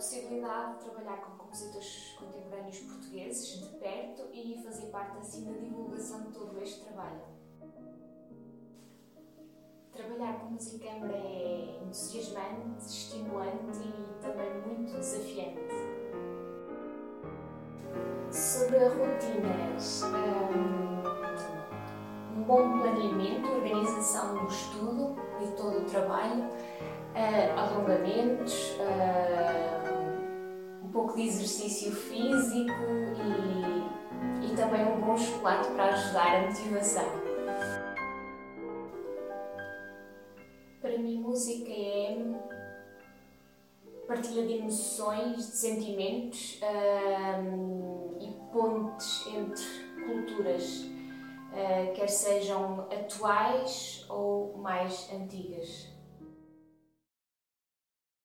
possibilidade de trabalhar com compositores contemporâneos portugueses de perto e fazer parte assim da divulgação de todo este trabalho. Trabalhar com música câmara é entusiasmante, estimulante e também muito desafiante. Sobre rotinas, hum, um bom planeamento, organização do estudo e todo o trabalho, uh, alongamentos, exercício físico e, e também um bom chocolate para ajudar a motivação. Para mim, música é partilha de emoções, de sentimentos e pontes entre culturas, uh, quer sejam atuais ou mais antigas.